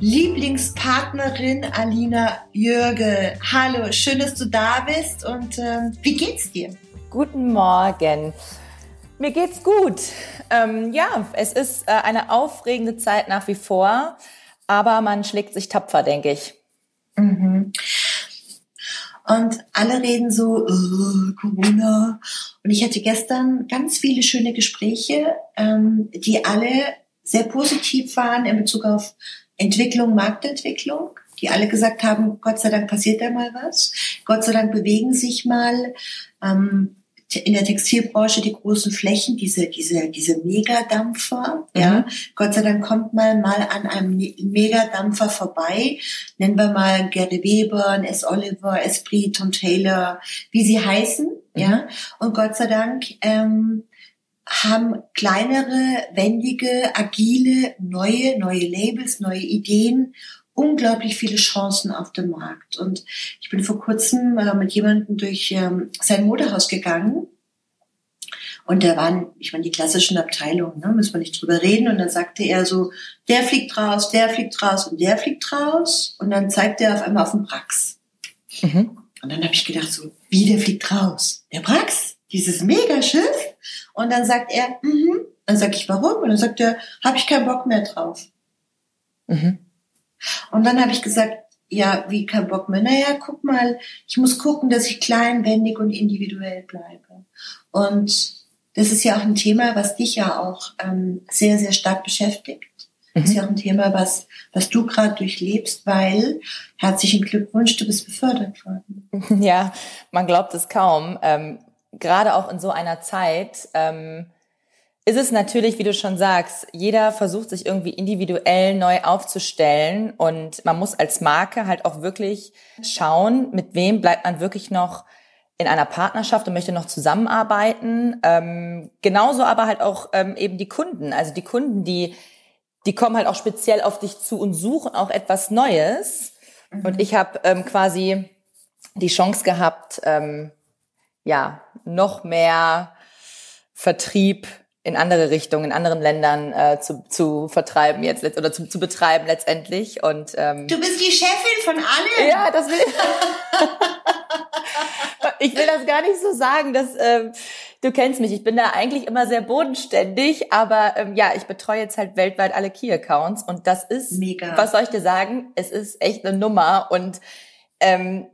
Lieblingspartnerin Alina Jürge. Hallo, schön, dass du da bist und ähm, wie geht's dir? Guten Morgen. Mir geht's gut. Ähm, ja, es ist äh, eine aufregende Zeit nach wie vor, aber man schlägt sich tapfer, denke ich. Mhm. Und alle reden so, oh, Corona. Und ich hatte gestern ganz viele schöne Gespräche, ähm, die alle sehr positiv waren in Bezug auf Entwicklung, Marktentwicklung, die alle gesagt haben, Gott sei Dank passiert da mal was. Gott sei Dank bewegen sich mal ähm, in der Textilbranche die großen Flächen, diese, diese, diese Megadampfer, mhm. ja. Gott sei Dank kommt man mal an einem Megadampfer vorbei. Nennen wir mal Gerde Weber, S. Oliver, Esprit, Tom Taylor, wie sie heißen, mhm. ja. Und Gott sei Dank, ähm, haben kleinere, wendige, agile, neue, neue Labels, neue Ideen, unglaublich viele Chancen auf dem Markt. Und ich bin vor kurzem äh, mit jemandem durch ähm, sein Modehaus gegangen. Und da waren, ich meine, die klassischen Abteilungen, ne, müssen wir nicht drüber reden. Und dann sagte er so, der fliegt raus, der fliegt raus und der fliegt raus. Und dann zeigte er auf einmal auf den Brax. Mhm. Und dann habe ich gedacht so, wie, der fliegt raus? Der Brax? Dieses Megaschiff? Und dann sagt er, mhm. Dann sag ich, warum? Und dann sagt er, habe ich keinen Bock mehr drauf. Mhm. Und dann habe ich gesagt, ja, wie kein Bock mehr? Naja, guck mal, ich muss gucken, dass ich klein, wendig und individuell bleibe. Und das ist ja auch ein Thema, was dich ja auch ähm, sehr, sehr stark beschäftigt. Das ist mhm. ja auch ein Thema, was, was du gerade durchlebst, weil herzlichen Glückwunsch, du bist befördert worden. Ja, man glaubt es kaum. Ähm, gerade auch in so einer Zeit ähm, ist es natürlich, wie du schon sagst, jeder versucht sich irgendwie individuell neu aufzustellen und man muss als Marke halt auch wirklich schauen, mit wem bleibt man wirklich noch in einer Partnerschaft und möchte noch zusammenarbeiten. Ähm, genauso aber halt auch ähm, eben die Kunden, also die Kunden, die die kommen halt auch speziell auf dich zu und suchen auch etwas Neues. Mhm. Und ich habe ähm, quasi die Chance gehabt, ähm, ja, noch mehr Vertrieb in andere Richtungen, in anderen Ländern äh, zu, zu vertreiben jetzt oder zu, zu betreiben letztendlich. Und ähm, du bist die Chefin von allen. Ja, das will ich will das gar nicht so sagen, dass ähm, du kennst mich. Ich bin da eigentlich immer sehr bodenständig, aber ähm, ja, ich betreue jetzt halt weltweit alle Key Accounts und das ist mega. Was soll ich dir sagen? Es ist echt eine Nummer und ähm,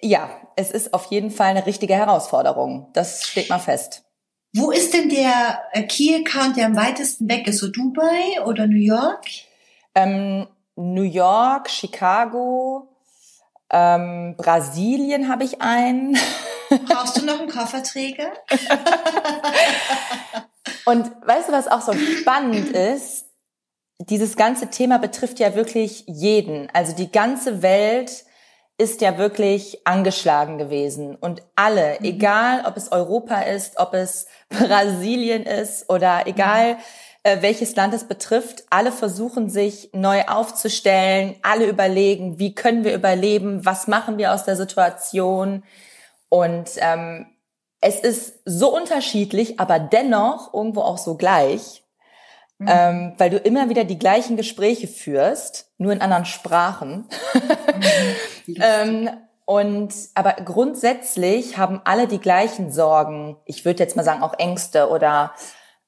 ja, es ist auf jeden Fall eine richtige Herausforderung. Das steht mal fest. Wo ist denn der äh, Key-Account, der am weitesten weg ist? So Dubai oder New York? Ähm, New York, Chicago, ähm, Brasilien habe ich einen. Brauchst du noch einen Kofferträger? Und weißt du, was auch so spannend ist? Dieses ganze Thema betrifft ja wirklich jeden. Also die ganze Welt ist ja wirklich angeschlagen gewesen. Und alle, mhm. egal ob es Europa ist, ob es Brasilien ist oder egal mhm. äh, welches Land es betrifft, alle versuchen sich neu aufzustellen, alle überlegen, wie können wir überleben, was machen wir aus der Situation. Und ähm, es ist so unterschiedlich, aber dennoch irgendwo auch so gleich. Mhm. Ähm, weil du immer wieder die gleichen Gespräche führst, nur in anderen Sprachen. Mhm. ähm, und aber grundsätzlich haben alle die gleichen Sorgen. Ich würde jetzt mal sagen auch Ängste oder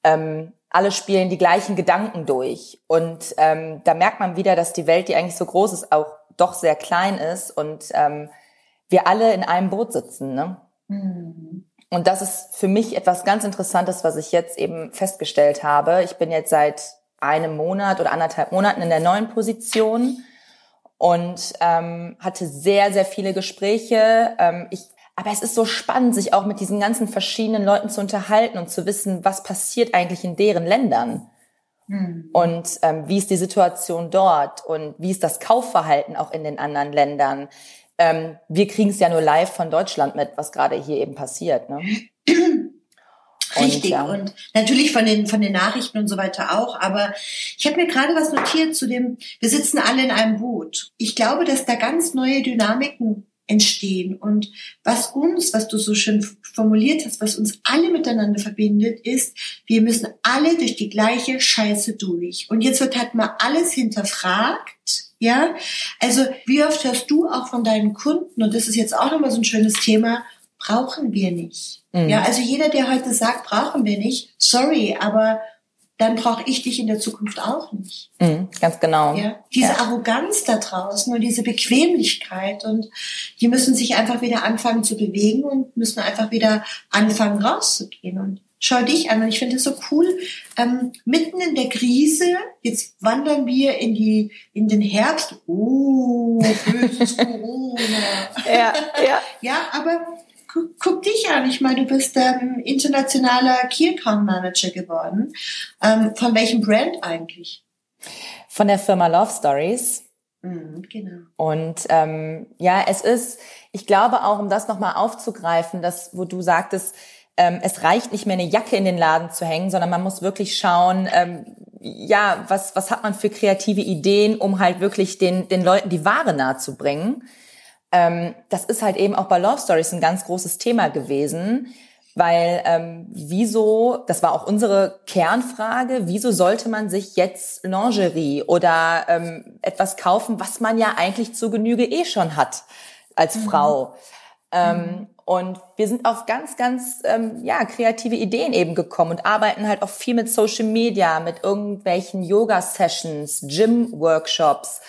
ähm, alle spielen die gleichen Gedanken durch. Und ähm, da merkt man wieder, dass die Welt, die eigentlich so groß ist, auch doch sehr klein ist und ähm, wir alle in einem Boot sitzen. Ne? Mhm. Und das ist für mich etwas ganz Interessantes, was ich jetzt eben festgestellt habe. Ich bin jetzt seit einem Monat oder anderthalb Monaten in der neuen Position und ähm, hatte sehr, sehr viele Gespräche. Ähm, ich, aber es ist so spannend, sich auch mit diesen ganzen verschiedenen Leuten zu unterhalten und zu wissen, was passiert eigentlich in deren Ländern. Mhm. Und ähm, wie ist die Situation dort und wie ist das Kaufverhalten auch in den anderen Ländern? Ähm, wir kriegen es ja nur live von Deutschland mit, was gerade hier eben passiert. Ne? Richtig. Und, ja. und natürlich von den, von den Nachrichten und so weiter auch. Aber ich habe mir gerade was notiert zu dem, wir sitzen alle in einem Boot. Ich glaube, dass da ganz neue Dynamiken entstehen. Und was uns, was du so schön formuliert hast, was uns alle miteinander verbindet, ist, wir müssen alle durch die gleiche Scheiße durch. Und jetzt wird halt mal alles hinterfragt. Ja, also wie oft hörst du auch von deinen Kunden, und das ist jetzt auch nochmal so ein schönes Thema, brauchen wir nicht. Mhm. Ja, also jeder, der heute sagt, brauchen wir nicht, sorry, aber dann brauche ich dich in der Zukunft auch nicht. Mhm, ganz genau. Ja, diese ja. Arroganz da draußen und diese Bequemlichkeit und die müssen sich einfach wieder anfangen zu bewegen und müssen einfach wieder anfangen rauszugehen und schau dich an und ich finde es so cool. Ähm, mitten in der Krise, jetzt wandern wir in die in den Herbst. Oh, böses Corona. ja, ja. Ja, aber guck, guck dich an. Ich meine, du bist ähm, internationaler Key Account Manager geworden. Ähm, von welchem Brand eigentlich? Von der Firma Love Stories. Mhm, genau. Und ähm, ja, es ist, ich glaube auch, um das nochmal aufzugreifen, das, wo du sagtest, ähm, es reicht nicht mehr eine Jacke in den Laden zu hängen, sondern man muss wirklich schauen, ähm, ja, was, was hat man für kreative Ideen, um halt wirklich den, den Leuten die Ware nahe zu bringen ähm, das ist halt eben auch bei Love Stories ein ganz großes Thema gewesen, weil ähm, wieso, das war auch unsere Kernfrage, wieso sollte man sich jetzt Lingerie oder ähm, etwas kaufen, was man ja eigentlich zu Genüge eh schon hat als mhm. Frau. Ähm, mhm. Und wir sind auf ganz, ganz ähm, ja, kreative Ideen eben gekommen und arbeiten halt auch viel mit Social Media, mit irgendwelchen Yoga-Sessions, Gym-Workshops,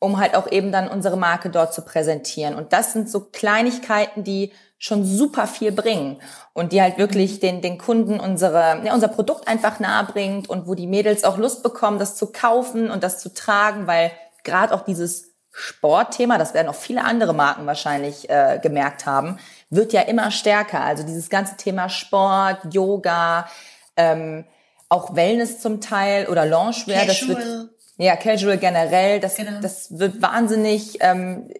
um halt auch eben dann unsere Marke dort zu präsentieren. Und das sind so Kleinigkeiten, die schon super viel bringen und die halt wirklich den, den Kunden unsere, ja, unser Produkt einfach nahe bringt und wo die Mädels auch Lust bekommen, das zu kaufen und das zu tragen, weil gerade auch dieses Sportthema, das werden auch viele andere Marken wahrscheinlich äh, gemerkt haben, wird ja immer stärker. Also dieses ganze Thema Sport, Yoga, ähm, auch Wellness zum Teil oder Loungewear, das wird ja, Casual generell, das, genau. das wird wahnsinnig, ähm,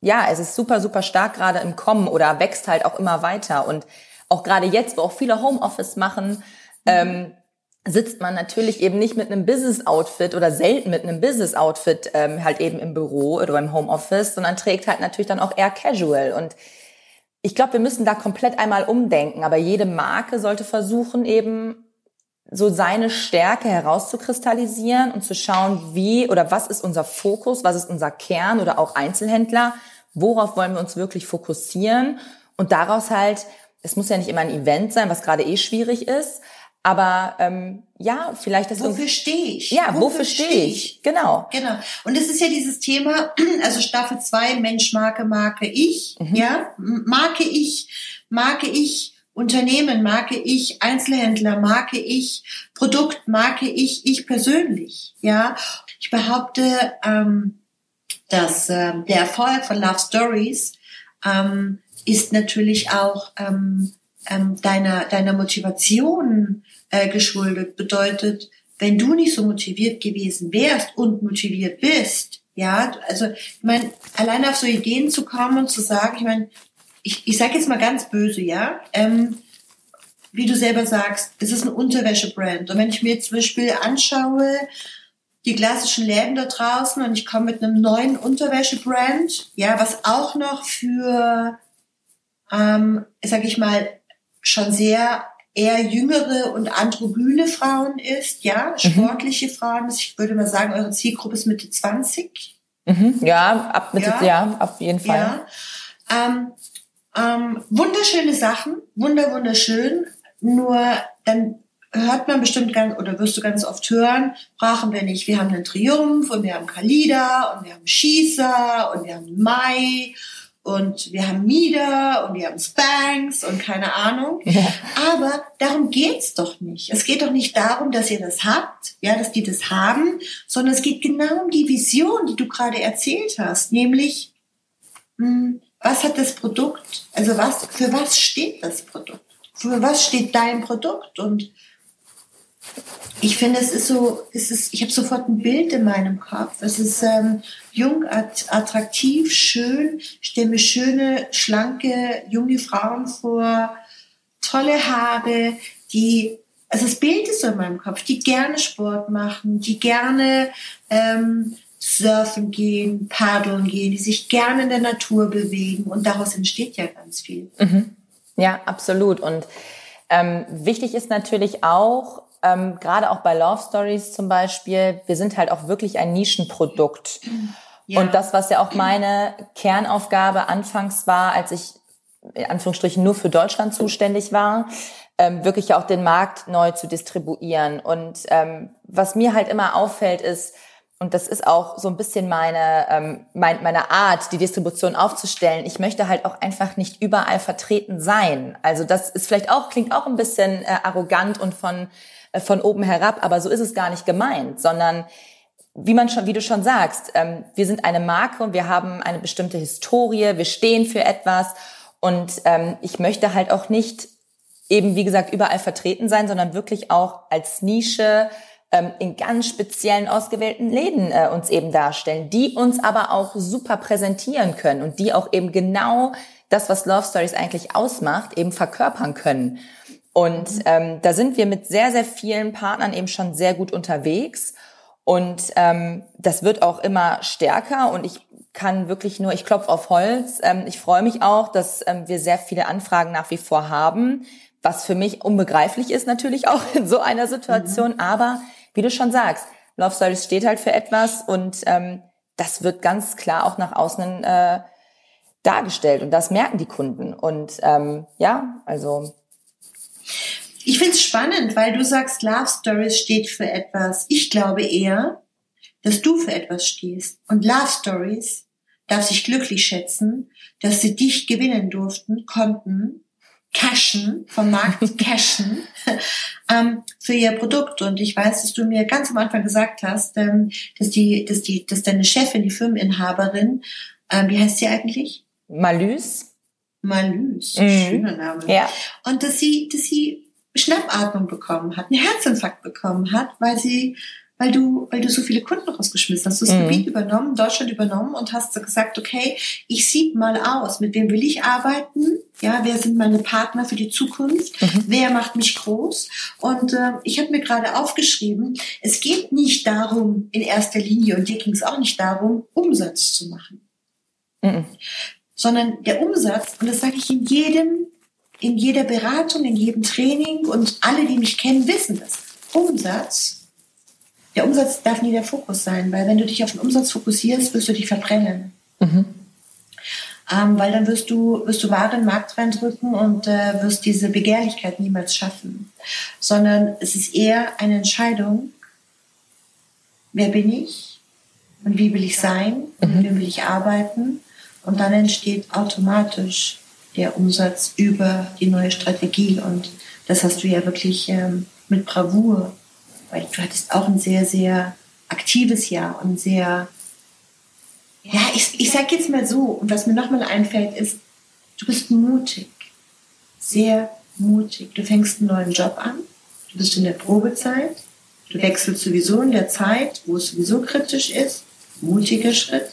ja, es ist super, super stark gerade im Kommen oder wächst halt auch immer weiter. Und auch gerade jetzt, wo auch viele Homeoffice machen, ähm, sitzt man natürlich eben nicht mit einem Business-Outfit oder selten mit einem Business-Outfit ähm, halt eben im Büro oder im Homeoffice, sondern trägt halt natürlich dann auch eher Casual. Und ich glaube, wir müssen da komplett einmal umdenken. Aber jede Marke sollte versuchen, eben so seine Stärke herauszukristallisieren und zu schauen, wie oder was ist unser Fokus, was ist unser Kern oder auch Einzelhändler, worauf wollen wir uns wirklich fokussieren und daraus halt, es muss ja nicht immer ein Event sein, was gerade eh schwierig ist, aber ähm, ja, vielleicht das Wofür stehe ich? Ja, wofür, wofür stehe ich? ich? Genau. Genau. Und es ist ja dieses Thema, also Staffel 2, Mensch, Marke, Marke, ich, mhm. ja, Marke ich, Marke ich, Unternehmen, Marke ich, Einzelhändler, Marke ich, Produkt, Marke ich, ich persönlich. Ja, ich behaupte, ähm, dass äh, der Erfolg von Love Stories ähm, ist natürlich auch ähm, ähm, deiner deiner Motivation äh, geschuldet. Bedeutet, wenn du nicht so motiviert gewesen wärst und motiviert bist, ja, also ich meine, allein auf so Ideen zu kommen und zu sagen, ich meine, ich, ich sage jetzt mal ganz böse, ja, ähm, wie du selber sagst, es ist ein Unterwäschebrand. Und wenn ich mir zum Beispiel anschaue, die klassischen Läden da draußen und ich komme mit einem neuen Unterwäschebrand, ja, was auch noch für, ähm, sag ich mal, schon sehr eher jüngere und androgyne Frauen ist, ja, mhm. sportliche Frauen. Ich würde mal sagen, eure Zielgruppe ist Mitte 20. Mhm. Ja, ab Mitte, ja, ja auf jeden Fall. Ja. Ähm, ähm, wunderschöne Sachen, wunder, wunderschön. Nur dann hört man bestimmt ganz, oder wirst du ganz oft hören, brauchen wir nicht. Wir haben einen Triumph und wir haben Kalida und wir haben Schießer und wir haben Mai und wir haben Mieder und wir haben Spanks und keine Ahnung. Ja. Aber darum geht's doch nicht. Es geht doch nicht darum, dass ihr das habt, ja, dass die das haben, sondern es geht genau um die Vision, die du gerade erzählt hast, nämlich, mh, hm, was hat das Produkt, also was, für was steht das Produkt? Für was steht dein Produkt? Und ich finde, es ist so, es ist, ich habe sofort ein Bild in meinem Kopf. Es ist ähm, jung, attraktiv, schön. Ich stelle mir schöne, schlanke, junge Frauen vor, tolle Haare, die, also das Bild ist so in meinem Kopf, die gerne Sport machen, die gerne ähm, surfen gehen, paddeln gehen, die sich gerne in der Natur bewegen und daraus entsteht ja ganz viel. Mhm. Ja, absolut. Und ähm, wichtig ist natürlich auch, ähm, gerade auch bei Love Stories zum Beispiel, wir sind halt auch wirklich ein Nischenprodukt. Ja. Und das, was ja auch meine Kernaufgabe anfangs war, als ich in Anführungsstrichen nur für Deutschland zuständig war, ähm, wirklich auch den Markt neu zu distribuieren. Und ähm, was mir halt immer auffällt, ist, und das ist auch so ein bisschen meine, ähm, mein, meine Art, die Distribution aufzustellen. Ich möchte halt auch einfach nicht überall vertreten sein. Also das ist vielleicht auch, klingt auch ein bisschen äh, arrogant und von von oben herab, aber so ist es gar nicht gemeint, sondern wie man schon, wie du schon sagst, ähm, wir sind eine Marke und wir haben eine bestimmte Historie, wir stehen für etwas und ähm, ich möchte halt auch nicht eben, wie gesagt, überall vertreten sein, sondern wirklich auch als Nische ähm, in ganz speziellen ausgewählten Läden äh, uns eben darstellen, die uns aber auch super präsentieren können und die auch eben genau das, was Love Stories eigentlich ausmacht, eben verkörpern können. Und ähm, da sind wir mit sehr, sehr vielen Partnern eben schon sehr gut unterwegs. Und ähm, das wird auch immer stärker und ich kann wirklich nur, ich klopfe auf Holz. Ähm, ich freue mich auch, dass ähm, wir sehr viele Anfragen nach wie vor haben, was für mich unbegreiflich ist natürlich auch in so einer Situation. Mhm. Aber wie du schon sagst, Love Stories steht halt für etwas und ähm, das wird ganz klar auch nach außen äh, dargestellt und das merken die Kunden. Und ähm, ja, also ich finde es spannend, weil du sagst, Love Stories steht für etwas. Ich glaube eher, dass du für etwas stehst. Und Love Stories darf sich glücklich schätzen, dass sie dich gewinnen durften, konnten, cashen, vom Markt cashen, ähm, für ihr Produkt. Und ich weiß, dass du mir ganz am Anfang gesagt hast, ähm, dass die, dass die, dass deine Chefin, die Firmeninhaberin, ähm, wie heißt sie eigentlich? Malus. Malus, mhm. schöner Name. Ja. Und dass sie, dass sie Schnappatmung bekommen hat, einen Herzinfarkt bekommen hat, weil sie, weil du, weil du so viele Kunden rausgeschmissen hast. Du hast das mhm. Gebiet übernommen, Deutschland übernommen und hast gesagt, okay, ich sieb mal aus, mit wem will ich arbeiten? Ja, wer sind meine Partner für die Zukunft? Mhm. Wer macht mich groß? Und äh, ich habe mir gerade aufgeschrieben, es geht nicht darum, in erster Linie, und dir ging es auch nicht darum, Umsatz zu machen. Mhm. Sondern der Umsatz, und das sage ich in jedem in jeder Beratung, in jedem Training und alle, die mich kennen, wissen das. Umsatz, der Umsatz darf nie der Fokus sein, weil wenn du dich auf den Umsatz fokussierst, wirst du dich verbrennen. Mhm. Ähm, weil dann wirst du, wirst du Ware in den Markt reindrücken und äh, wirst diese Begehrlichkeit niemals schaffen. Sondern es ist eher eine Entscheidung, wer bin ich und wie will ich sein und mhm. wie will ich arbeiten. Und dann entsteht automatisch der Umsatz über die neue Strategie. Und das hast du ja wirklich ähm, mit Bravour, weil du hattest auch ein sehr, sehr aktives Jahr und sehr, ja, ich, ich sag jetzt mal so, und was mir nochmal einfällt, ist, du bist mutig, sehr mutig. Du fängst einen neuen Job an, du bist in der Probezeit, du wechselst sowieso in der Zeit, wo es sowieso kritisch ist, mutiger Schritt.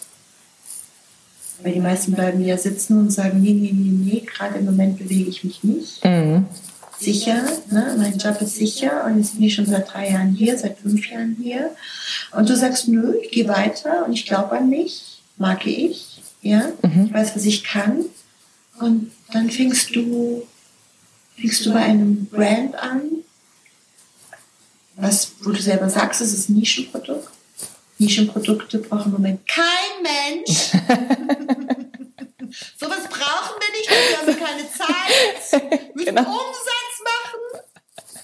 Weil die meisten bleiben ja sitzen und sagen, nee, nee, nee, nee, gerade im Moment bewege ich mich nicht. Mhm. Sicher, ne? mein Job ist sicher und jetzt bin ich schon seit drei Jahren hier, seit fünf Jahren hier. Und du sagst, nö, ich gehe weiter und ich glaube an mich, mag ich, ja, mhm. ich weiß, was ich kann. Und dann fängst du, fängst du bei einem Brand an, was, wo du selber sagst, es ist ein Nischenprodukt. Nischenprodukte braucht im Moment kein Mensch. Sowas brauchen wir nicht, wir haben keine Zeit, wir müssen genau. Umsatz machen.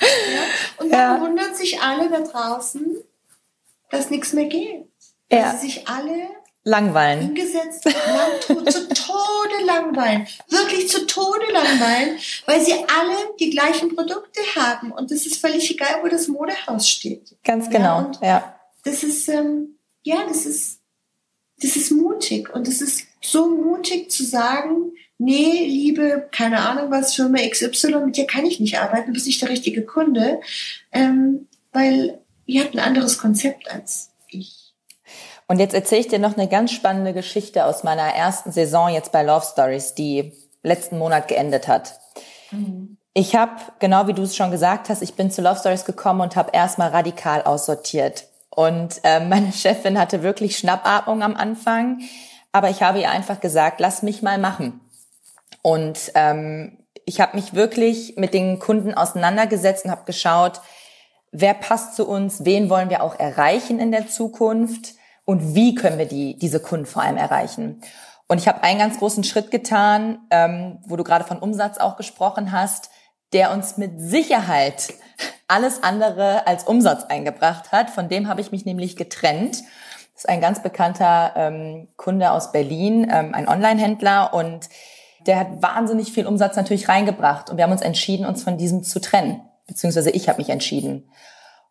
Ja? Und dann ja. wundern sich alle da draußen, dass nichts mehr geht. Ja. Dass sie sich alle langweilen. Hingesetzt, zu Tode langweilen. Wirklich zu Tode langweilen, weil sie alle die gleichen Produkte haben. Und es ist völlig egal, wo das Modehaus steht. Ganz genau, ja. Das ist, ähm, ja, das ist, das ist mutig und es ist so mutig zu sagen, nee, liebe, keine Ahnung was, Firma XY, mit dir kann ich nicht arbeiten, du bist nicht der richtige Kunde. Ähm, weil ihr habt ein anderes Konzept als ich. Und jetzt erzähle ich dir noch eine ganz spannende Geschichte aus meiner ersten Saison jetzt bei Love Stories, die letzten Monat geendet hat. Mhm. Ich habe, genau wie du es schon gesagt hast, ich bin zu Love Stories gekommen und habe erstmal radikal aussortiert. Und äh, meine Chefin hatte wirklich Schnappatmung am Anfang, aber ich habe ihr einfach gesagt, lass mich mal machen. Und ähm, ich habe mich wirklich mit den Kunden auseinandergesetzt und habe geschaut, wer passt zu uns, wen wollen wir auch erreichen in der Zukunft und wie können wir die, diese Kunden vor allem erreichen. Und ich habe einen ganz großen Schritt getan, ähm, wo du gerade von Umsatz auch gesprochen hast, der uns mit Sicherheit alles andere als Umsatz eingebracht hat. Von dem habe ich mich nämlich getrennt. Das ist ein ganz bekannter ähm, Kunde aus Berlin, ähm, ein Online-Händler und der hat wahnsinnig viel Umsatz natürlich reingebracht und wir haben uns entschieden, uns von diesem zu trennen, beziehungsweise ich habe mich entschieden.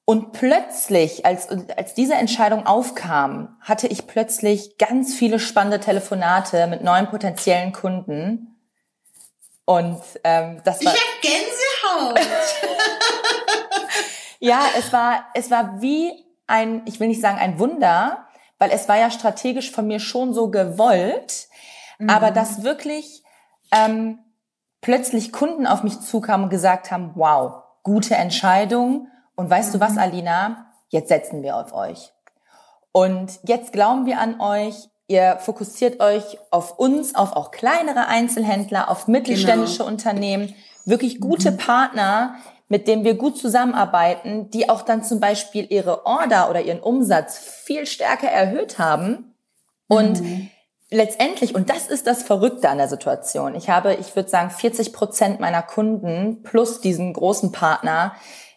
Und plötzlich, als, als diese Entscheidung aufkam, hatte ich plötzlich ganz viele spannende Telefonate mit neuen potenziellen Kunden. Und ähm, das war. Ich hab Gänsehaut. ja, es war, es war wie ein, ich will nicht sagen ein Wunder, weil es war ja strategisch von mir schon so gewollt, mhm. aber dass wirklich ähm, plötzlich Kunden auf mich zukamen und gesagt haben, wow, gute Entscheidung und weißt du was, mhm. Alina? Jetzt setzen wir auf euch. Und jetzt glauben wir an euch. Ihr fokussiert euch auf uns, auf auch kleinere Einzelhändler, auf mittelständische genau. Unternehmen, wirklich gute mhm. Partner, mit denen wir gut zusammenarbeiten, die auch dann zum Beispiel ihre Order oder ihren Umsatz viel stärker erhöht haben. Und mhm. letztendlich, und das ist das Verrückte an der Situation, ich habe, ich würde sagen, 40 Prozent meiner Kunden plus diesen großen Partner,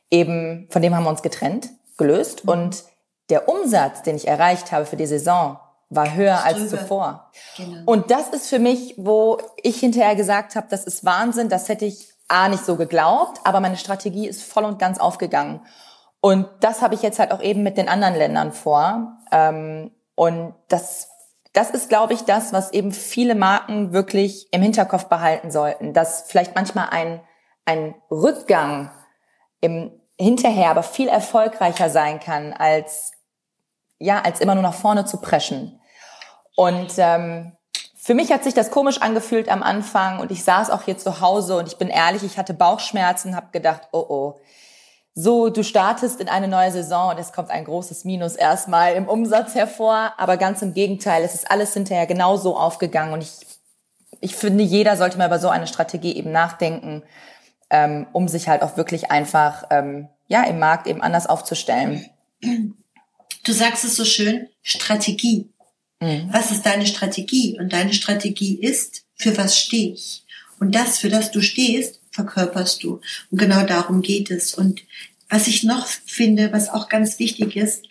eben, von dem haben wir uns getrennt, gelöst. Mhm. Und der Umsatz, den ich erreicht habe für die Saison, war höher als zuvor. Genau. Und das ist für mich, wo ich hinterher gesagt habe, das ist Wahnsinn, das hätte ich A nicht so geglaubt, aber meine Strategie ist voll und ganz aufgegangen. Und das habe ich jetzt halt auch eben mit den anderen Ländern vor. Ähm, und das, das ist, glaube ich, das, was eben viele Marken wirklich im Hinterkopf behalten sollten, dass vielleicht manchmal ein, ein Rückgang im hinterher aber viel erfolgreicher sein kann, als ja, als immer nur nach vorne zu preschen. Und ähm, für mich hat sich das komisch angefühlt am Anfang und ich saß auch hier zu Hause und ich bin ehrlich, ich hatte Bauchschmerzen, habe gedacht, oh oh, so du startest in eine neue Saison und es kommt ein großes Minus erstmal im Umsatz hervor, aber ganz im Gegenteil, es ist alles hinterher genauso aufgegangen und ich ich finde, jeder sollte mal über so eine Strategie eben nachdenken ähm, um sich halt auch wirklich einfach ähm, ja im Markt eben anders aufzustellen. Du sagst es so schön, Strategie. Mhm. Was ist deine Strategie? Und deine Strategie ist, für was stehe ich? Und das, für das du stehst, verkörperst du. Und genau darum geht es. Und was ich noch finde, was auch ganz wichtig ist,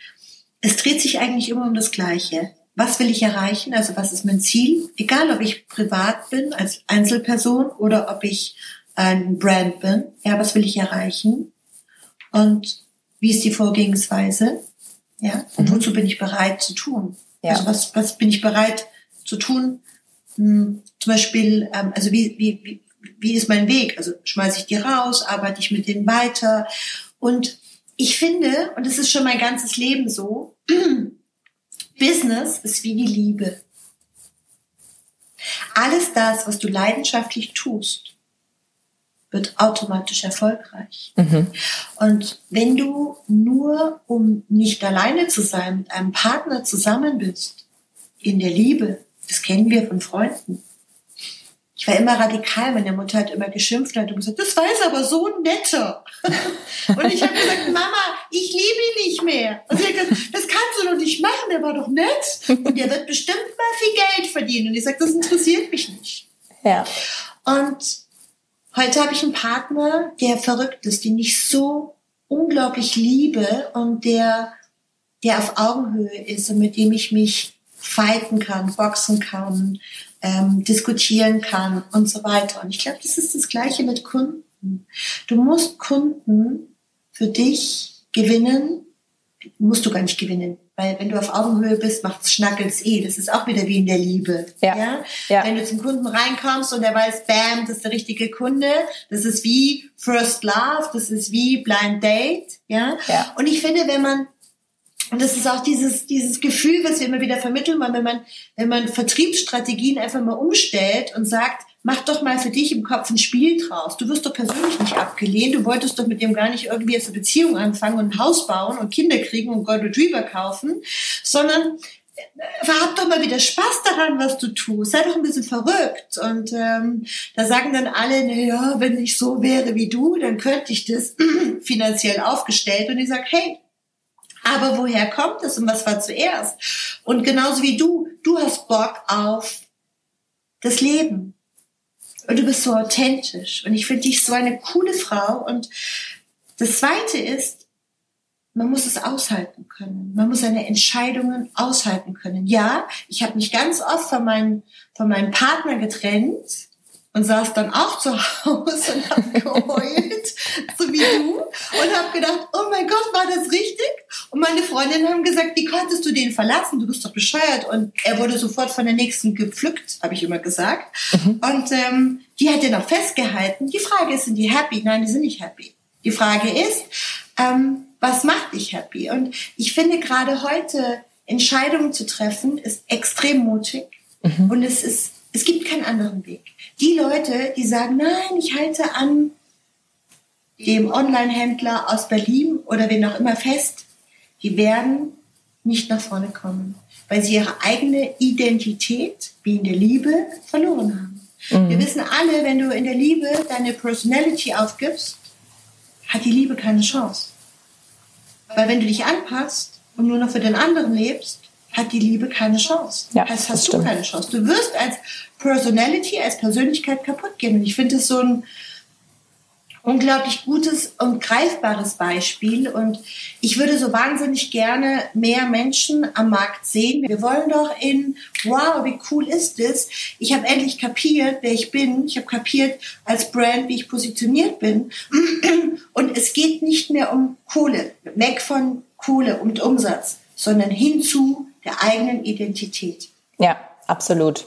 es dreht sich eigentlich immer um das Gleiche. Was will ich erreichen? Also was ist mein Ziel? Egal, ob ich privat bin als Einzelperson oder ob ich ein Brand bin. Ja, was will ich erreichen? Und wie ist die Vorgehensweise? Ja, und mhm. wozu bin ich bereit zu tun? Ja. Also was, was bin ich bereit zu tun? Hm, zum Beispiel, ähm, also wie, wie, wie, wie ist mein Weg? Also schmeiße ich die raus, arbeite ich mit denen weiter? Und ich finde, und es ist schon mein ganzes Leben so, Business ist wie die Liebe. Alles das, was du leidenschaftlich tust, wird automatisch erfolgreich. Mhm. Und wenn du nur, um nicht alleine zu sein, mit einem Partner zusammen bist, in der Liebe, das kennen wir von Freunden. Ich war immer radikal, meine Mutter hat immer geschimpft und gesagt, das war jetzt aber so netter. und ich habe gesagt, Mama, ich liebe ihn nicht mehr. Und sie hat gesagt, das kannst du doch nicht machen, der war doch nett. Und der wird bestimmt mal viel Geld verdienen. Und ich sage, das interessiert mich nicht. Ja. Und Heute habe ich einen Partner, der verrückt ist, den ich so unglaublich liebe und der, der auf Augenhöhe ist und mit dem ich mich fighten kann, boxen kann, ähm, diskutieren kann und so weiter. Und ich glaube, das ist das Gleiche mit Kunden. Du musst Kunden für dich gewinnen, musst du gar nicht gewinnen. Weil wenn du auf Augenhöhe bist, macht's Schnackels eh. Das ist auch wieder wie in der Liebe. Ja. ja. Ja. Wenn du zum Kunden reinkommst und er weiß, bam, das ist der richtige Kunde. Das ist wie First Love. Das ist wie Blind Date. Ja. Ja. Und ich finde, wenn man und das ist auch dieses, dieses Gefühl, was wir immer wieder vermitteln wollen, wenn man, wenn man Vertriebsstrategien einfach mal umstellt und sagt, mach doch mal für dich im Kopf ein Spiel draus. Du wirst doch persönlich nicht abgelehnt. Du wolltest doch mit dem gar nicht irgendwie jetzt eine Beziehung anfangen und ein Haus bauen und Kinder kriegen und Gold Retriever kaufen, sondern äh, hab doch mal wieder Spaß daran, was du tust. Sei doch ein bisschen verrückt. Und ähm, da sagen dann alle, na ja, wenn ich so wäre wie du, dann könnte ich das finanziell aufgestellt. Und ich sag, hey, aber woher kommt es und was war zuerst? Und genauso wie du, du hast Bock auf das Leben. Und du bist so authentisch. Und ich finde dich so eine coole Frau. Und das Zweite ist, man muss es aushalten können. Man muss seine Entscheidungen aushalten können. Ja, ich habe mich ganz oft von, meinem von meinem Partner getrennt und saß dann auch zu Hause und habe geheult, so wie du, und habe gedacht, oh mein Gott, war das richtig? Und meine Freundinnen haben gesagt, wie konntest du den verlassen? Du bist doch bescheuert. Und er wurde sofort von der nächsten gepflückt, habe ich immer gesagt. Mhm. Und ähm, die hat ja noch festgehalten. Die Frage ist, sind die happy? Nein, die sind nicht happy. Die Frage ist, ähm, was macht dich happy? Und ich finde gerade heute Entscheidungen zu treffen, ist extrem mutig. Mhm. Und es ist, es gibt keinen anderen Weg. Die Leute, die sagen, nein, ich halte an dem Online-Händler aus Berlin oder wen auch immer fest, die werden nicht nach vorne kommen, weil sie ihre eigene Identität, wie in der Liebe, verloren haben. Mhm. Wir wissen alle, wenn du in der Liebe deine Personality aufgibst, hat die Liebe keine Chance. Weil wenn du dich anpasst und nur noch für den anderen lebst, hat die Liebe keine Chance. Ja, heißt, hast du stimmt. keine Chance. Du wirst als Personality, als Persönlichkeit kaputt gehen. Und ich finde es so ein unglaublich gutes und greifbares Beispiel. Und ich würde so wahnsinnig gerne mehr Menschen am Markt sehen. Wir wollen doch in, wow, wie cool ist das? Ich habe endlich kapiert, wer ich bin. Ich habe kapiert als Brand, wie ich positioniert bin. Und es geht nicht mehr um Kohle, weg von Kohle und Umsatz, sondern hin zu der eigenen Identität. Ja, absolut.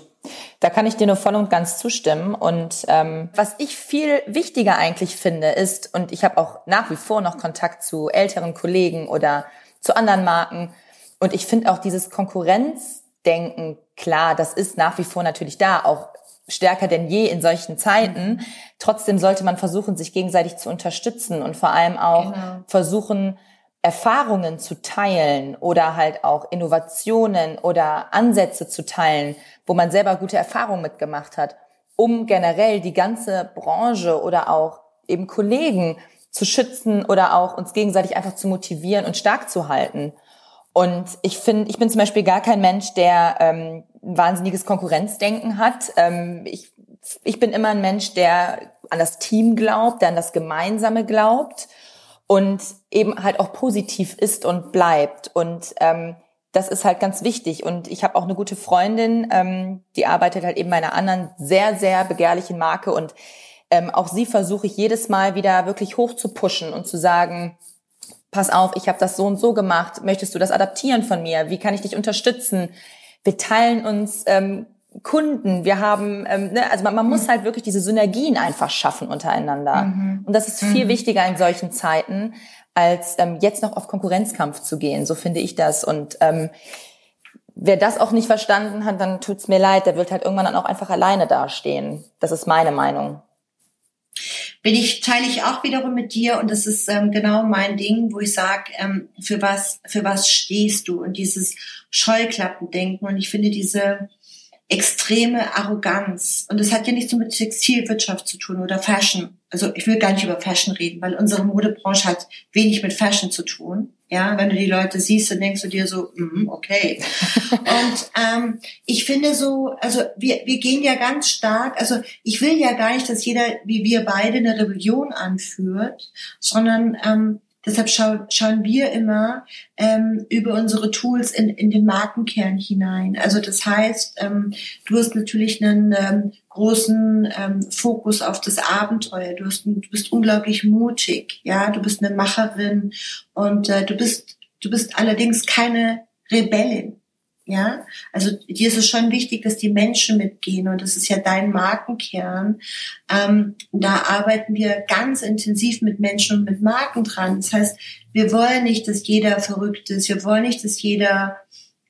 Da kann ich dir nur voll und ganz zustimmen. Und ähm, was ich viel wichtiger eigentlich finde, ist, und ich habe auch nach wie vor noch Kontakt zu älteren Kollegen oder zu anderen Marken. Und ich finde auch dieses Konkurrenzdenken, klar, das ist nach wie vor natürlich da, auch stärker denn je in solchen Zeiten. Trotzdem sollte man versuchen, sich gegenseitig zu unterstützen und vor allem auch genau. versuchen, Erfahrungen zu teilen oder halt auch Innovationen oder Ansätze zu teilen, wo man selber gute Erfahrungen mitgemacht hat, um generell die ganze Branche oder auch eben Kollegen zu schützen oder auch uns gegenseitig einfach zu motivieren und stark zu halten. Und ich finde, ich bin zum Beispiel gar kein Mensch, der ähm, ein wahnsinniges Konkurrenzdenken hat. Ähm, ich, ich bin immer ein Mensch, der an das Team glaubt, der an das Gemeinsame glaubt und eben halt auch positiv ist und bleibt. Und ähm, das ist halt ganz wichtig. Und ich habe auch eine gute Freundin, ähm, die arbeitet halt eben bei einer anderen sehr, sehr begehrlichen Marke. Und ähm, auch sie versuche ich jedes Mal wieder wirklich hoch zu pushen und zu sagen, pass auf, ich habe das so und so gemacht, möchtest du das adaptieren von mir? Wie kann ich dich unterstützen? Wir teilen uns ähm, Kunden, wir haben, ähm, ne, also man, man muss halt wirklich diese Synergien einfach schaffen untereinander. Mhm. Und das ist viel mhm. wichtiger in solchen Zeiten, als ähm, jetzt noch auf Konkurrenzkampf zu gehen. So finde ich das. Und ähm, wer das auch nicht verstanden hat, dann tut's mir leid, der wird halt irgendwann dann auch einfach alleine dastehen. Das ist meine Meinung. Bin ich, teile ich auch wiederum mit dir und das ist ähm, genau mein Ding, wo ich sage, ähm, für was, für was stehst du? Und dieses Scheuklappendenken. Und ich finde diese extreme Arroganz. Und das hat ja nichts so mit Textilwirtschaft zu tun oder Fashion. Also ich will gar nicht über Fashion reden, weil unsere Modebranche hat wenig mit Fashion zu tun. Ja, wenn du die Leute siehst, dann denkst du dir so, mm, okay. Und ähm, ich finde so, also wir, wir gehen ja ganz stark, also ich will ja gar nicht, dass jeder wie wir beide eine Rebellion anführt, sondern ähm, Deshalb schau, schauen wir immer ähm, über unsere Tools in, in den Markenkern hinein. Also das heißt, ähm, du hast natürlich einen ähm, großen ähm, Fokus auf das Abenteuer. Du, hast, du bist unglaublich mutig, ja, du bist eine Macherin und äh, du bist du bist allerdings keine Rebellin. Ja, also dir ist es schon wichtig, dass die Menschen mitgehen und das ist ja dein Markenkern. Ähm, da arbeiten wir ganz intensiv mit Menschen und mit Marken dran. Das heißt, wir wollen nicht, dass jeder verrückt ist. Wir wollen nicht, dass jeder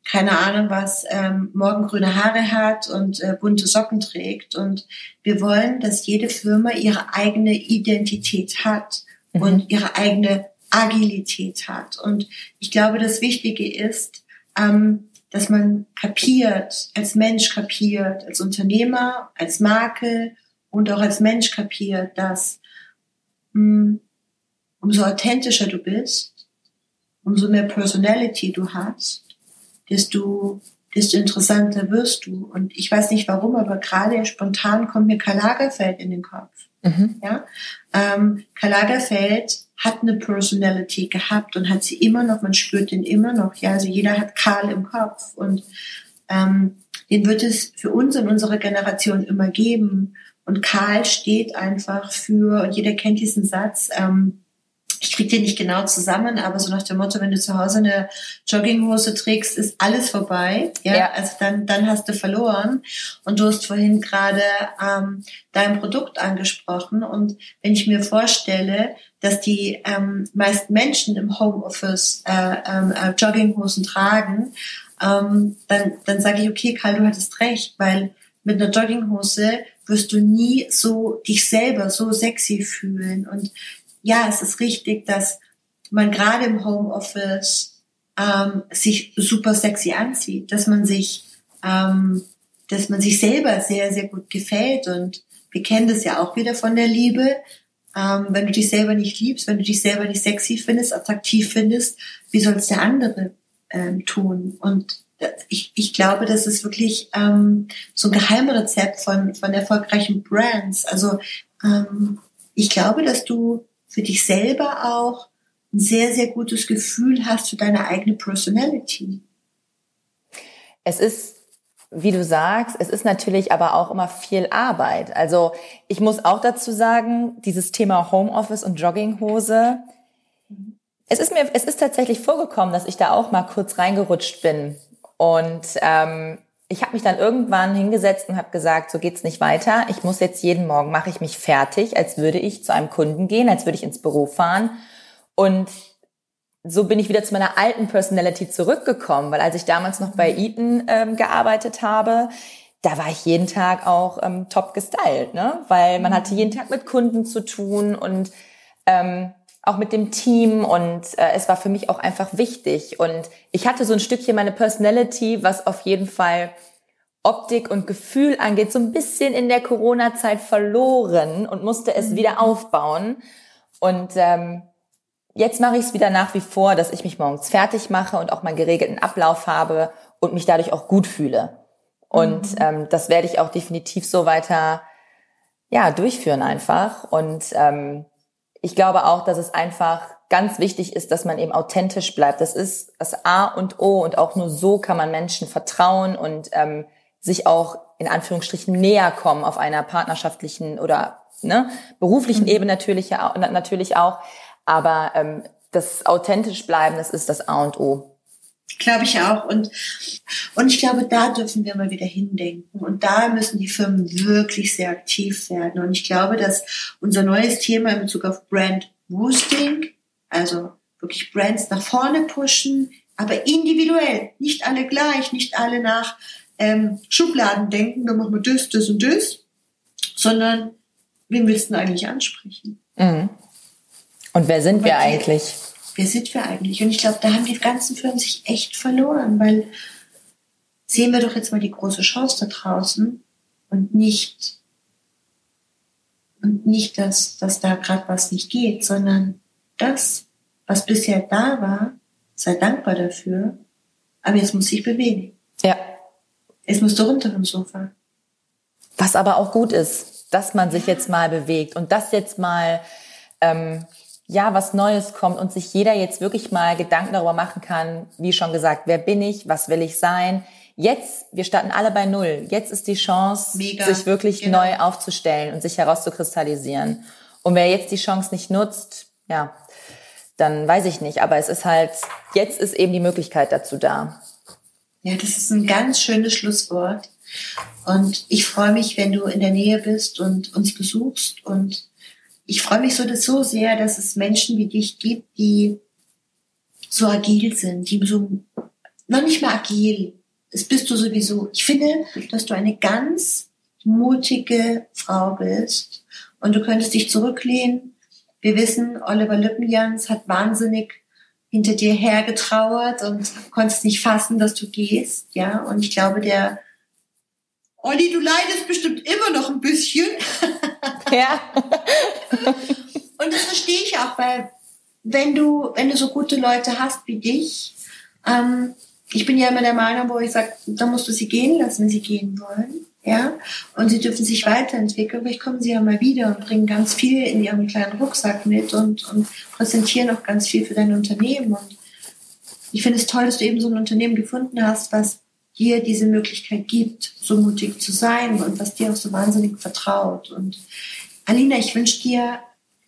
keine Ahnung was, ähm, morgen grüne Haare hat und äh, bunte Socken trägt. Und wir wollen, dass jede Firma ihre eigene Identität hat mhm. und ihre eigene Agilität hat. Und ich glaube, das Wichtige ist, ähm, dass man kapiert, als Mensch kapiert, als Unternehmer, als Marke und auch als Mensch kapiert, dass mh, hm, umso authentischer du bist, umso mehr Personality du hast, desto, desto interessanter wirst du. Und ich weiß nicht warum, aber gerade spontan kommt mir Karl Lagerfeld in den Kopf. Mhm. Ja? Ähm, Karl Lagerfeld hat eine Personality gehabt und hat sie immer noch, man spürt den immer noch. Ja, also jeder hat Karl im Kopf und ähm, den wird es für uns in unserer Generation immer geben. Und Karl steht einfach für, und jeder kennt diesen Satz, ähm, ich kriege den nicht genau zusammen, aber so nach dem Motto, wenn du zu Hause eine Jogginghose trägst, ist alles vorbei. Ja, ja. also dann, dann hast du verloren. Und du hast vorhin gerade ähm, dein Produkt angesprochen. Und wenn ich mir vorstelle, dass die ähm, meisten Menschen im Homeoffice äh, ähm, äh, Jogginghosen tragen, ähm, dann, dann sage ich, okay, Karl, du hattest recht, weil mit einer Jogginghose wirst du nie so dich selber so sexy fühlen. Und ja, es ist richtig, dass man gerade im Homeoffice ähm, sich super sexy anzieht, dass man sich, ähm, dass man sich selber sehr, sehr gut gefällt und wir kennen das ja auch wieder von der Liebe. Ähm, wenn du dich selber nicht liebst, wenn du dich selber nicht sexy findest, attraktiv findest, wie soll es der andere ähm, tun? Und ich, ich glaube, das ist wirklich ähm, so ein Geheimrezept von, von erfolgreichen Brands. Also ähm, ich glaube, dass du für dich selber auch ein sehr, sehr gutes Gefühl hast für deine eigene Personality. Es ist, wie du sagst, es ist natürlich aber auch immer viel Arbeit. Also ich muss auch dazu sagen, dieses Thema Homeoffice und Jogginghose, es ist mir, es ist tatsächlich vorgekommen, dass ich da auch mal kurz reingerutscht bin. Und ähm, ich habe mich dann irgendwann hingesetzt und habe gesagt, so geht's nicht weiter. Ich muss jetzt jeden Morgen mache ich mich fertig, als würde ich zu einem Kunden gehen, als würde ich ins Büro fahren. Und so bin ich wieder zu meiner alten Personality zurückgekommen, weil als ich damals noch bei Eaton ähm, gearbeitet habe, da war ich jeden Tag auch ähm, top gestylt, ne? Weil man hatte jeden Tag mit Kunden zu tun und ähm, auch mit dem Team und äh, es war für mich auch einfach wichtig. Und ich hatte so ein Stückchen meine Personality, was auf jeden Fall Optik und Gefühl angeht, so ein bisschen in der Corona-Zeit verloren und musste es wieder mhm. aufbauen. Und ähm, jetzt mache ich es wieder nach wie vor, dass ich mich morgens fertig mache und auch meinen geregelten Ablauf habe und mich dadurch auch gut fühle. Und mhm. ähm, das werde ich auch definitiv so weiter ja durchführen einfach. Und ähm, ich glaube auch, dass es einfach ganz wichtig ist, dass man eben authentisch bleibt. Das ist das A und O und auch nur so kann man Menschen vertrauen und ähm, sich auch in Anführungsstrichen näher kommen auf einer partnerschaftlichen oder ne, beruflichen mhm. Ebene natürlich, natürlich auch. Aber ähm, das authentisch bleiben, das ist das A und O. Glaube ich auch. Und, und ich glaube, da dürfen wir mal wieder hindenken. Und da müssen die Firmen wirklich sehr aktiv werden. Und ich glaube, dass unser neues Thema in Bezug auf Brand Boosting, also wirklich Brands nach vorne pushen, aber individuell, nicht alle gleich, nicht alle nach ähm, Schubladen denken, dann machen wir das, das und das, sondern wen willst du denn eigentlich ansprechen? Mhm. Und wer sind wir eigentlich? Wer sind wir eigentlich? Und ich glaube, da haben die ganzen Firmen sich echt verloren, weil sehen wir doch jetzt mal die große Chance da draußen und nicht und nicht, dass, dass da gerade was nicht geht, sondern das, was bisher da war, sei dankbar dafür, aber jetzt muss sich bewegen. Ja. Es muss runter vom Sofa. Was aber auch gut ist, dass man sich jetzt mal bewegt und das jetzt mal ähm, ja, was Neues kommt und sich jeder jetzt wirklich mal Gedanken darüber machen kann, wie schon gesagt, wer bin ich, was will ich sein. Jetzt, wir starten alle bei Null. Jetzt ist die Chance, Mega. sich wirklich genau. neu aufzustellen und sich herauszukristallisieren. Und wer jetzt die Chance nicht nutzt, ja, dann weiß ich nicht. Aber es ist halt, jetzt ist eben die Möglichkeit dazu da. Ja, das ist ein ganz schönes Schlusswort. Und ich freue mich, wenn du in der Nähe bist und uns besuchst. Und ich freue mich so, so sehr, dass es Menschen wie dich gibt, die so agil sind, die so noch nicht mal agil. Das bist du sowieso. Ich finde, dass du eine ganz mutige Frau bist und du könntest dich zurücklehnen. Wir wissen, Oliver Lippenjans hat wahnsinnig hinter dir hergetrauert und konntest nicht fassen, dass du gehst, ja. Und ich glaube, der Olli, du leidest bestimmt immer noch ein bisschen. Ja. und das verstehe ich auch, weil wenn du, wenn du so gute Leute hast wie dich, ähm, ich bin ja immer der Meinung, wo ich sage, da musst du sie gehen lassen, wenn sie gehen wollen. Ja, und sie dürfen sich weiterentwickeln. Vielleicht kommen sie ja mal wieder und bringen ganz viel in ihrem kleinen Rucksack mit und, und präsentieren auch ganz viel für dein Unternehmen. Und ich finde es toll, dass du eben so ein Unternehmen gefunden hast, was dir diese Möglichkeit gibt, so mutig zu sein und was dir auch so wahnsinnig vertraut. Und Alina, ich wünsche dir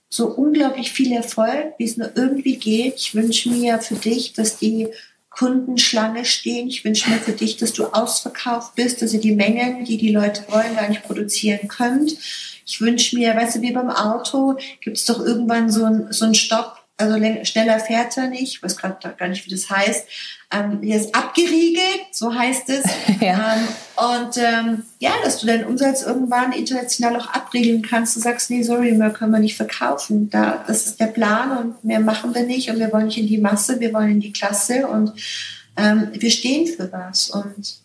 so unglaublich viel Erfolg, wie es nur irgendwie geht. Ich wünsche mir für dich, dass die Kundenschlange stehen. Ich wünsche mir für dich, dass du ausverkauft bist, dass ihr die Mengen, die die Leute wollen, gar nicht produzieren könnt. Ich wünsche mir, weißt du, wie beim Auto, gibt es doch irgendwann so ein, so ein Stopp, also schneller fährt er nicht, ich weiß gerade gar nicht, wie das heißt. Ähm, hier ist abgeriegelt, so heißt es. ja. ähm, und ähm, ja, dass du deinen Umsatz irgendwann international auch abriegeln kannst. Du sagst, nee, sorry, mehr können wir nicht verkaufen. Da, das ist der Plan und mehr machen wir nicht und wir wollen nicht in die Masse, wir wollen in die Klasse und ähm, wir stehen für was. Und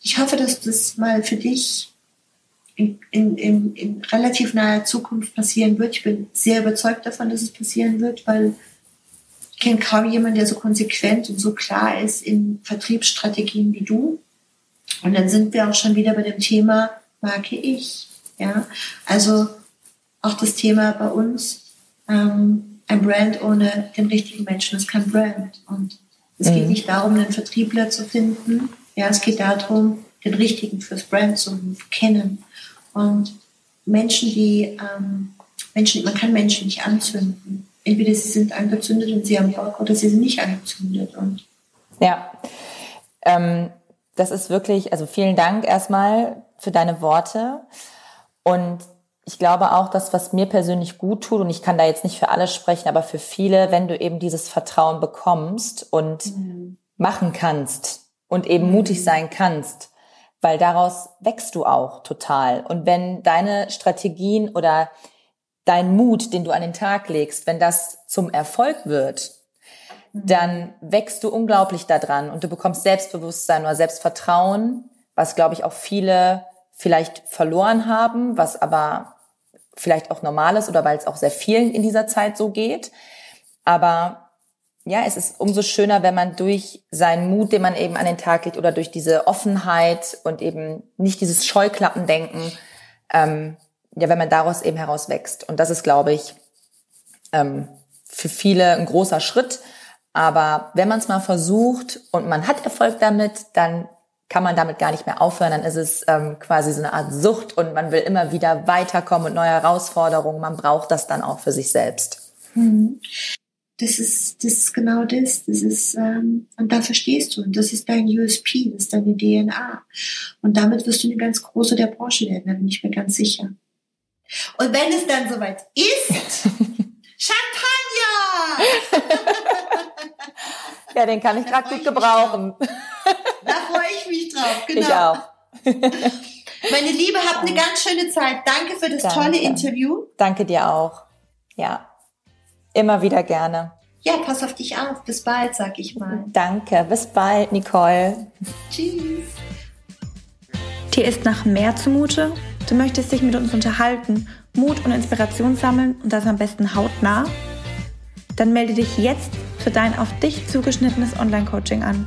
ich hoffe, dass das mal für dich in, in, in, in relativ naher Zukunft passieren wird. Ich bin sehr überzeugt davon, dass es passieren wird, weil ich kenne kaum jemanden, der so konsequent und so klar ist in Vertriebsstrategien wie du. Und dann sind wir auch schon wieder bei dem Thema Marke ich. Ja, also auch das Thema bei uns, ähm, ein Brand ohne den richtigen Menschen ist kein Brand. Und es mhm. geht nicht darum, einen Vertriebler zu finden. Ja, es geht darum, den richtigen fürs Brand zu kennen. Und Menschen, die, ähm, Menschen, man kann Menschen nicht anzünden. Entweder sie sind angezündet und sie haben Bock oder sie sind nicht angezündet. Und ja, ähm, das ist wirklich, also vielen Dank erstmal für deine Worte. Und ich glaube auch, dass was mir persönlich gut tut, und ich kann da jetzt nicht für alle sprechen, aber für viele, wenn du eben dieses Vertrauen bekommst und mhm. machen kannst und eben mhm. mutig sein kannst, weil daraus wächst du auch total. Und wenn deine Strategien oder dein Mut, den du an den Tag legst, wenn das zum Erfolg wird, mhm. dann wächst du unglaublich daran und du bekommst Selbstbewusstsein oder Selbstvertrauen, was glaube ich auch viele vielleicht verloren haben, was aber vielleicht auch normal ist oder weil es auch sehr vielen in dieser Zeit so geht. Aber ja, es ist umso schöner, wenn man durch seinen Mut, den man eben an den Tag legt, oder durch diese Offenheit und eben nicht dieses Scheuklappendenken, ähm, ja, wenn man daraus eben herauswächst. Und das ist, glaube ich, ähm, für viele ein großer Schritt. Aber wenn man es mal versucht und man hat Erfolg damit, dann kann man damit gar nicht mehr aufhören. Dann ist es ähm, quasi so eine Art Sucht und man will immer wieder weiterkommen und neue Herausforderungen. Man braucht das dann auch für sich selbst. Mhm das ist, das ist genau das. Das ist, ähm, und da verstehst du. Und das ist dein USP, das ist deine DNA. Und damit wirst du eine ganz große der Branche werden, da bin ich mir ganz sicher. Und wenn es dann soweit ist, Champagner! ja, den kann ich gerade gut gebrauchen. Da freue ich mich drauf, genau. Ich auch. Meine Liebe, habt eine ganz schöne Zeit. Danke für das Danke. tolle Interview. Danke dir auch. Ja. Immer wieder gerne. Ja, pass auf dich auf. Bis bald, sag ich mal. Danke. Bis bald, Nicole. Tschüss. Dir ist nach mehr zumute? Du möchtest dich mit uns unterhalten, Mut und Inspiration sammeln und das am besten hautnah? Dann melde dich jetzt für dein auf dich zugeschnittenes Online-Coaching an.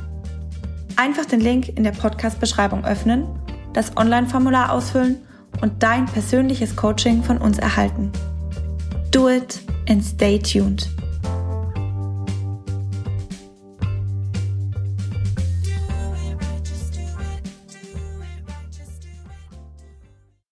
Einfach den Link in der Podcast-Beschreibung öffnen, das Online-Formular ausfüllen und dein persönliches Coaching von uns erhalten. Do it and stay tuned.